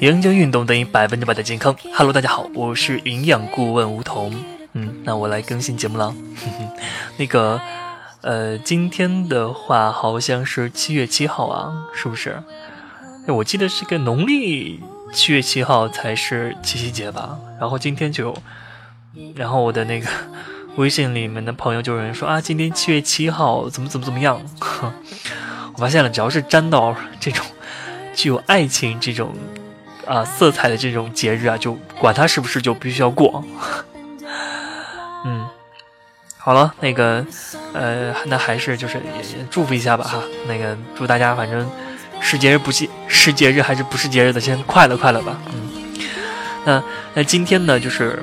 营养运动等于百分之百的健康。Hello，大家好，我是营养顾问吴桐。嗯，那我来更新节目了。那个，呃，今天的话好像是七月七号啊，是不是？我记得是个农历七月七号才是七夕节吧。然后今天就，然后我的那个微信里面的朋友就有人说啊，今天七月七号怎么怎么怎么样。我发现了，只要是沾到这种具有爱情这种。啊，色彩的这种节日啊，就管它是不是就必须要过。嗯，好了，那个，呃，那还是就是也祝福一下吧哈。那个祝大家反正是节日不节是节日还是不是节日的，先快乐快乐吧。嗯，那那今天呢，就是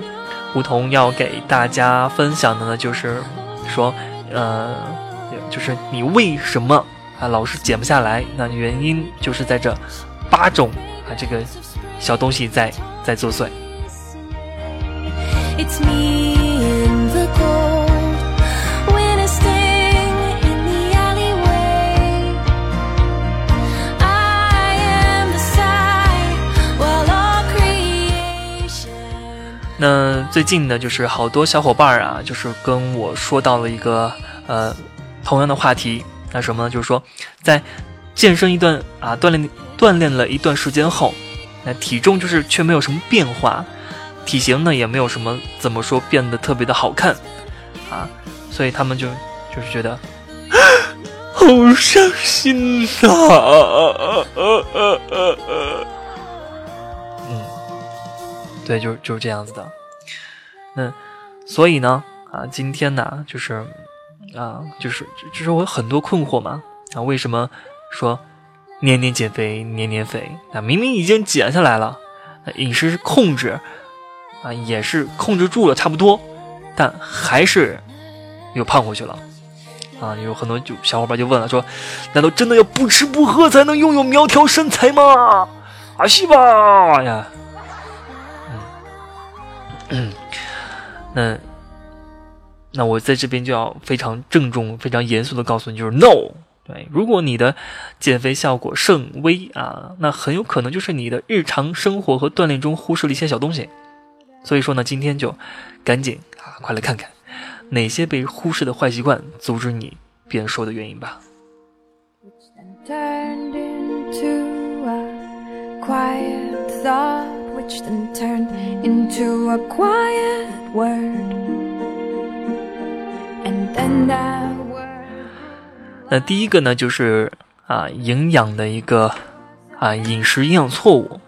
梧桐要给大家分享的呢，就是说，呃，就是你为什么啊老是减不下来？那原因就是在这八种啊这个。小东西在在作祟。那最近呢，就是好多小伙伴啊，就是跟我说到了一个呃同样的话题，那什么呢？就是说在健身一段啊锻炼锻炼了一段时间后。那体重就是却没有什么变化，体型呢也没有什么怎么说变得特别的好看，啊，所以他们就就是觉得 好伤心呐，嗯，对，就是就是这样子的。那所以呢，啊，今天呢，就是啊，就是就是我有很多困惑嘛，啊，为什么说？年年减肥，年年肥。啊，明明已经减下来了，饮食控制啊也是控制住了，差不多，但还是又胖回去了。啊，有很多就小伙伴就问了，说：难道真的要不吃不喝才能拥有苗条身材吗？啊，是吧？呀，嗯那那我在这边就要非常郑重、非常严肃的告诉你，就是 no。对，如果你的减肥效果甚微啊，那很有可能就是你的日常生活和锻炼中忽视了一些小东西。所以说呢，今天就赶紧啊，快来看看哪些被忽视的坏习惯阻止你变瘦的原因吧。那第一个呢，就是啊，营养的一个啊，饮食营养错误。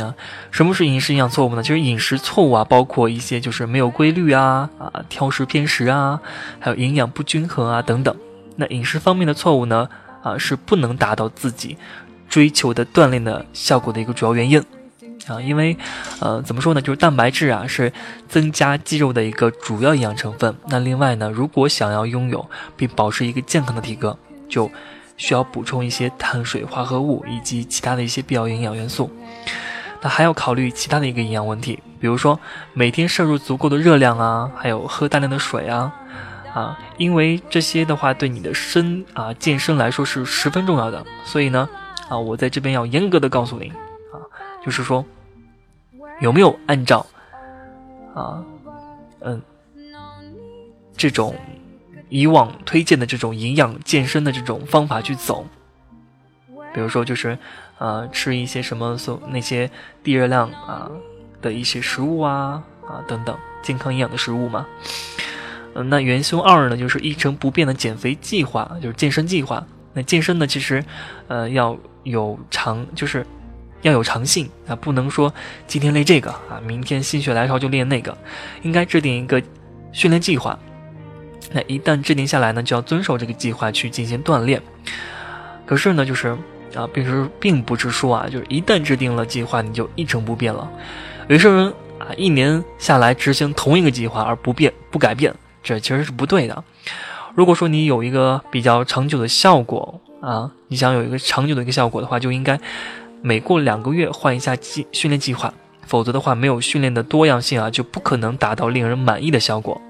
啊，什么是饮食营养错误呢？就是饮食错误啊，包括一些就是没有规律啊，啊，挑食偏食啊，还有营养不均衡啊等等。那饮食方面的错误呢，啊，是不能达到自己追求的锻炼的效果的一个主要原因。啊，因为，呃，怎么说呢？就是蛋白质啊，是增加肌肉的一个主要营养成分。那另外呢，如果想要拥有并保持一个健康的体格，就需要补充一些碳水化合物以及其他的一些必要营养元素。那还要考虑其他的一个营养问题，比如说每天摄入足够的热量啊，还有喝大量的水啊，啊，因为这些的话对你的身啊健身来说是十分重要的。所以呢，啊，我在这边要严格的告诉您啊，就是说。有没有按照啊，嗯，这种以往推荐的这种营养健身的这种方法去走？比如说，就是呃，吃一些什么所那些低热量啊的一些食物啊啊等等健康营养的食物嘛。嗯，那元凶二呢，就是一成不变的减肥计划，就是健身计划。那健身呢，其实呃要有长，就是。要有长性啊，不能说今天练这个啊，明天心血来潮就练那个，应该制定一个训练计划。那一旦制定下来呢，就要遵守这个计划去进行锻炼。可是呢，就是啊，并是并不是说啊，就是一旦制定了计划，你就一成不变了。有些人啊，一年下来执行同一个计划而不变不改变，这其实是不对的。如果说你有一个比较长久的效果啊，你想有一个长久的一个效果的话，就应该每过两个月换一下计训练计划，否则的话，没有训练的多样性啊，就不可能达到令人满意的效果。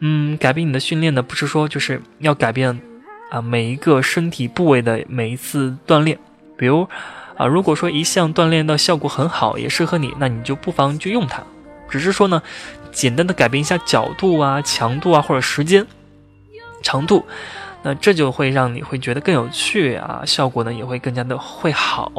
嗯，改变你的训练呢，不是说就是要改变啊每一个身体部位的每一次锻炼，比如啊，如果说一项锻炼的效果很好，也适合你，那你就不妨去用它。只是说呢，简单的改变一下角度啊、强度啊或者时间长度，那这就会让你会觉得更有趣啊，效果呢也会更加的会好。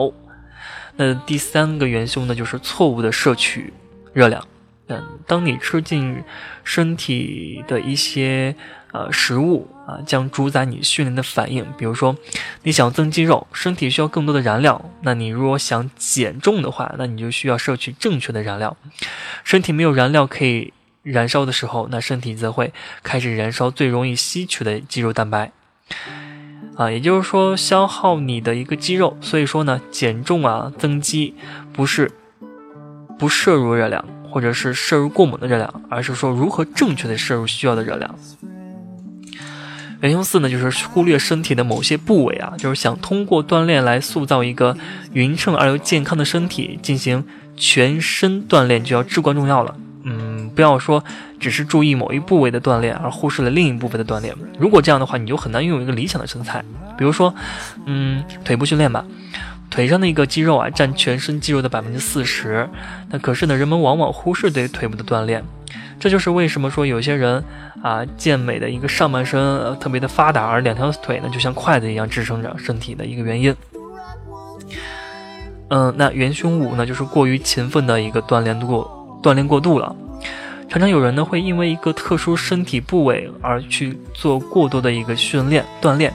那第三个元凶呢，就是错误的摄取热量。嗯，当你吃进身体的一些呃食物啊，将主宰你训练的反应。比如说，你想增肌肉，身体需要更多的燃料，那你如果想减重的话，那你就需要摄取正确的燃料。身体没有燃料可以燃烧的时候，那身体则会开始燃烧最容易吸取的肌肉蛋白啊，也就是说消耗你的一个肌肉。所以说呢，减重啊，增肌不是不摄入热量。或者是摄入过猛的热量，而是说如何正确的摄入需要的热量。元凶四呢，就是忽略身体的某些部位啊，就是想通过锻炼来塑造一个匀称而又健康的身体，进行全身锻炼就要至关重要了。不要说只是注意某一部位的锻炼，而忽视了另一部分的锻炼。如果这样的话，你就很难拥有一个理想的身材。比如说，嗯，腿部训练吧。腿上的一个肌肉啊，占全身肌肉的百分之四十。那可是呢，人们往往忽视对腿部的锻炼。这就是为什么说有些人啊，健美的一个上半身特别的发达，而两条腿呢就像筷子一样支撑着身体的一个原因。嗯，那元凶五呢，就是过于勤奋的一个锻炼过锻炼过度了。常常有人呢会因为一个特殊身体部位而去做过多的一个训练锻炼。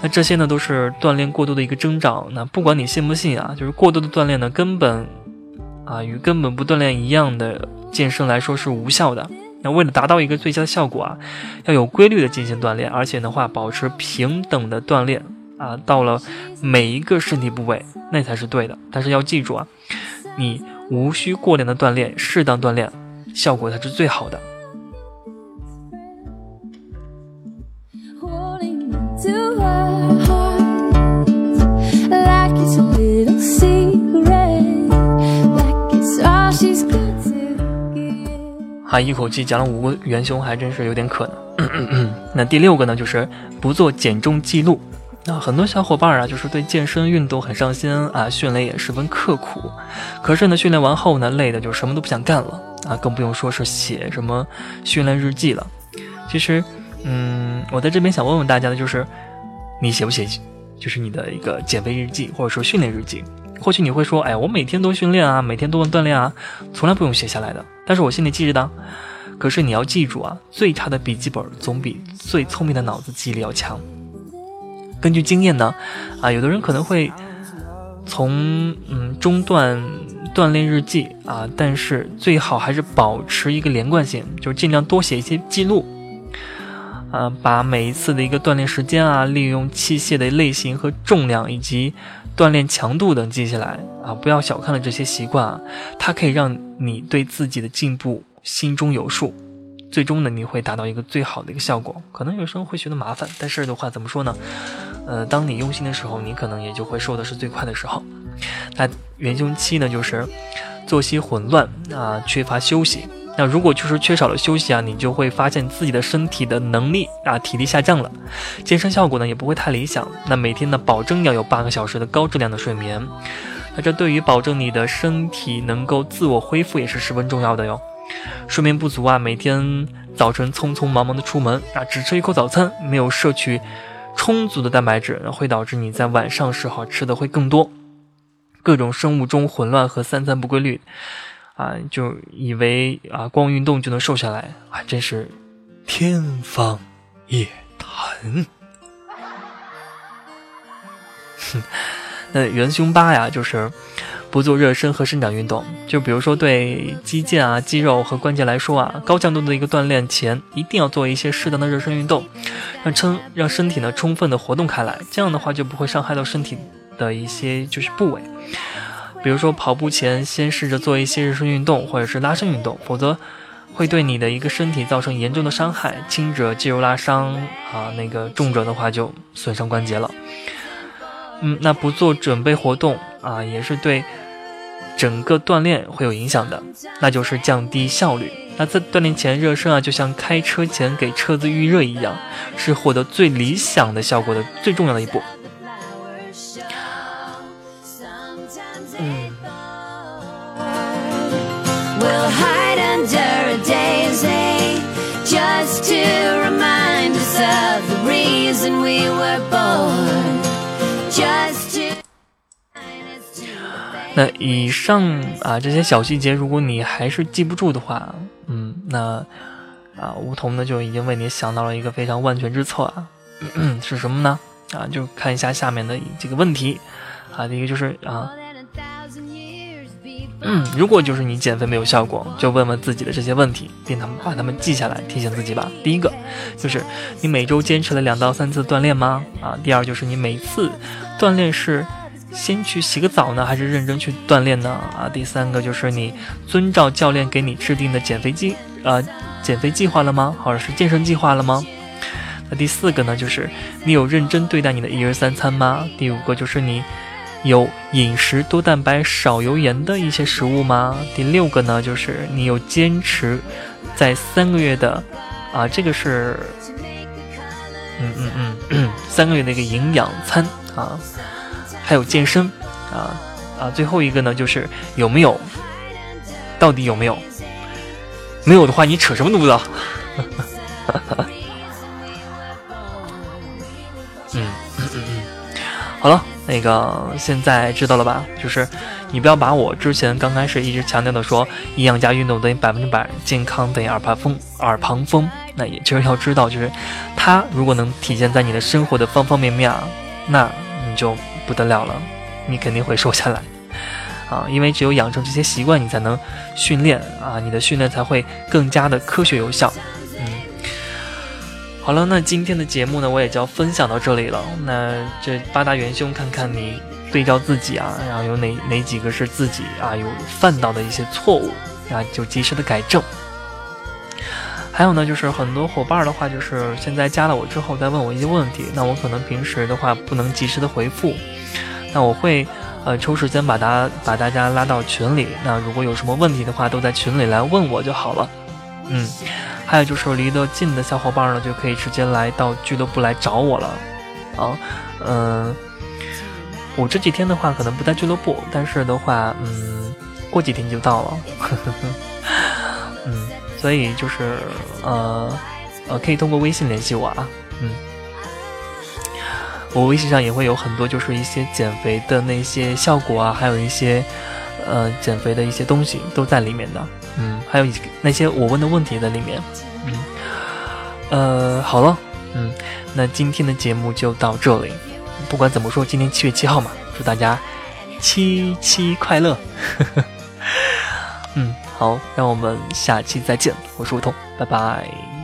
那这些呢，都是锻炼过度的一个征兆。那不管你信不信啊，就是过度的锻炼呢，根本啊与根本不锻炼一样的健身来说是无效的。那为了达到一个最佳的效果啊，要有规律的进行锻炼，而且的话保持平等的锻炼啊，到了每一个身体部位那才是对的。但是要记住啊，你无需过量的锻炼，适当锻炼，效果才是最好的。啊，一口气讲了五个元凶，还真是有点可能。那第六个呢，就是不做减重记录。那很多小伙伴啊，就是对健身运动很上心啊，训练也十分刻苦。可是呢，训练完后呢，累的就什么都不想干了啊，更不用说是写什么训练日记了。其实，嗯，我在这边想问问大家的就是，你写不写，就是你的一个减肥日记，或者说训练日记？或许你会说，哎，我每天都训练啊，每天都锻炼啊，从来不用写下来的。但是我心里记着的。可是你要记住啊，最差的笔记本总比最聪明的脑子记忆力要强。根据经验呢，啊，有的人可能会从嗯中断锻炼日记啊，但是最好还是保持一个连贯性，就是尽量多写一些记录。啊，把每一次的一个锻炼时间啊，利用器械的类型和重量，以及锻炼强度等记下来啊，不要小看了这些习惯啊，它可以让你对自己的进步心中有数，最终呢，你会达到一个最好的一个效果。可能有时候会觉得麻烦，但是的话怎么说呢？呃，当你用心的时候，你可能也就会瘦的是最快的时候。那元凶期呢，就是作息混乱啊，缺乏休息。那如果就是缺少了休息啊，你就会发现自己的身体的能力啊，体力下降了，健身效果呢也不会太理想。那每天呢，保证要有八个小时的高质量的睡眠，那这对于保证你的身体能够自我恢复也是十分重要的哟。睡眠不足啊，每天早晨匆匆忙忙的出门啊，只吃一口早餐，没有摄取充足的蛋白质，会导致你在晚上时候吃的会更多，各种生物钟混乱和三餐不规律。啊，就以为啊，光运动就能瘦下来啊，真是天方夜谭。哼，那元凶八呀，就是不做热身和伸展运动。就比如说，对肌腱啊、肌肉和关节来说啊，高强度的一个锻炼前，一定要做一些适当的热身运动，让撑让身体呢充分的活动开来。这样的话，就不会伤害到身体的一些就是部位。比如说跑步前先试着做一些热身运动或者是拉伸运动，否则，会对你的一个身体造成严重的伤害，轻者肌肉拉伤啊，那个重者的话就损伤关节了。嗯，那不做准备活动啊，也是对整个锻炼会有影响的，那就是降低效率。那在锻炼前热身啊，就像开车前给车子预热一样，是获得最理想的效果的最重要的一步。just to remind us of the reason we were born。那以上啊这些小细节，如果你还是记不住的话，嗯，那啊梧桐呢就已经为你想到了一个非常万全之策啊，是什么呢？啊，就看一下下面的几个问题啊，第一个就是啊，嗯，如果就是你减肥没有效果，就问问自己的这些问题，并他们把他们记下来，提醒自己吧。第一个就是你每周坚持了两到三次锻炼吗？啊，第二就是你每次锻炼是。先去洗个澡呢，还是认真去锻炼呢？啊，第三个就是你遵照教练给你制定的减肥计，呃，减肥计划了吗？或者是健身计划了吗？那第四个呢，就是你有认真对待你的一日三餐吗？第五个就是你有饮食多蛋白少油盐的一些食物吗？第六个呢，就是你有坚持在三个月的，啊，这个是，嗯嗯嗯，三个月的一个营养餐啊。还有健身，啊啊，最后一个呢，就是有没有？到底有没有？没有的话，你扯什么犊子？嗯嗯嗯，好了，那个现在知道了吧？就是你不要把我之前刚开始一直强调的说，营养加运动等于百分之百健康等于耳旁风，耳旁风，那也就是要知道，就是它如果能体现在你的生活的方方面面啊，那你就。不得了了，你肯定会瘦下来，啊，因为只有养成这些习惯，你才能训练啊，你的训练才会更加的科学有效。嗯，好了，那今天的节目呢，我也就要分享到这里了。那这八大元凶，看看你对照自己啊，然后有哪哪几个是自己啊有犯到的一些错误啊，就及时的改正。还有呢，就是很多伙伴的话，就是现在加了我之后，再问我一些问题，那我可能平时的话不能及时的回复。那我会，呃，抽时间把大把大家拉到群里。那如果有什么问题的话，都在群里来问我就好了。嗯，还有就是离得近的小伙伴呢，就可以直接来到俱乐部来找我了。啊，嗯，我这几天的话可能不在俱乐部，但是的话，嗯，过几天就到了。嗯，所以就是，呃，呃，可以通过微信联系我啊。嗯。我微信上也会有很多，就是一些减肥的那些效果啊，还有一些，呃，减肥的一些东西都在里面的。嗯，还有那些我问的问题在里面。嗯，呃，好了，嗯，那今天的节目就到这里。不管怎么说，今天七月七号嘛，祝大家七七快乐。呵呵，好，让我们下期再见。我是梧桐，拜拜。